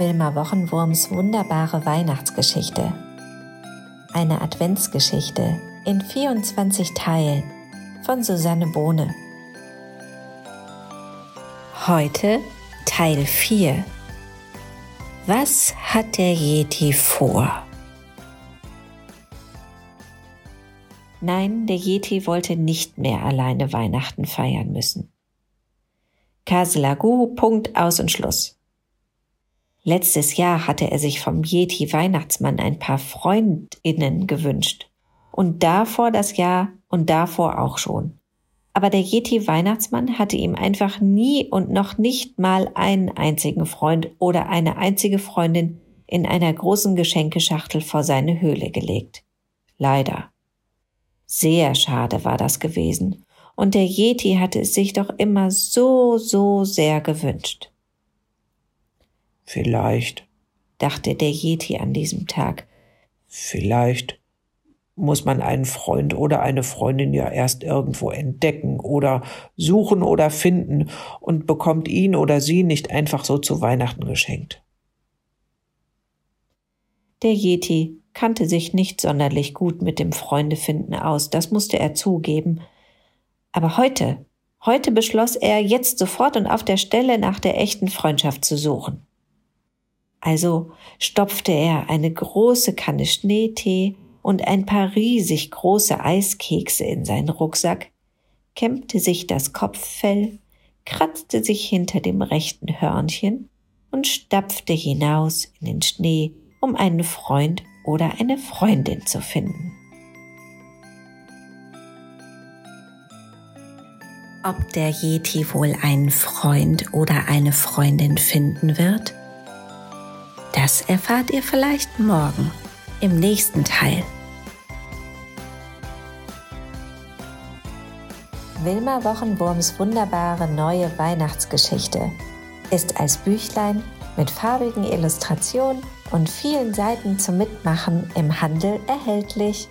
Wilma Wochenwurms wunderbare Weihnachtsgeschichte. Eine Adventsgeschichte in 24 Teilen von Susanne Bohne. Heute Teil 4. Was hat der Yeti vor? Nein, der Yeti wollte nicht mehr alleine Weihnachten feiern müssen. Kaselagu, Punkt, aus und Schluss. Letztes Jahr hatte er sich vom Yeti Weihnachtsmann ein paar Freundinnen gewünscht. Und davor das Jahr und davor auch schon. Aber der Yeti Weihnachtsmann hatte ihm einfach nie und noch nicht mal einen einzigen Freund oder eine einzige Freundin in einer großen Geschenkeschachtel vor seine Höhle gelegt. Leider. Sehr schade war das gewesen. Und der Yeti hatte es sich doch immer so, so sehr gewünscht. Vielleicht, dachte der Yeti an diesem Tag, vielleicht muss man einen Freund oder eine Freundin ja erst irgendwo entdecken oder suchen oder finden und bekommt ihn oder sie nicht einfach so zu Weihnachten geschenkt. Der Yeti kannte sich nicht sonderlich gut mit dem Freundefinden aus, das musste er zugeben. Aber heute, heute beschloss er, jetzt sofort und auf der Stelle nach der echten Freundschaft zu suchen. Also stopfte er eine große Kanne Schneetee und ein paar riesig große Eiskekse in seinen Rucksack, kämmte sich das Kopffell, kratzte sich hinter dem rechten Hörnchen und stapfte hinaus in den Schnee, um einen Freund oder eine Freundin zu finden. Ob der Yeti wohl einen Freund oder eine Freundin finden wird? Das erfahrt ihr vielleicht morgen im nächsten Teil. Wilma Wochenwurms wunderbare neue Weihnachtsgeschichte ist als Büchlein mit farbigen Illustrationen und vielen Seiten zum Mitmachen im Handel erhältlich.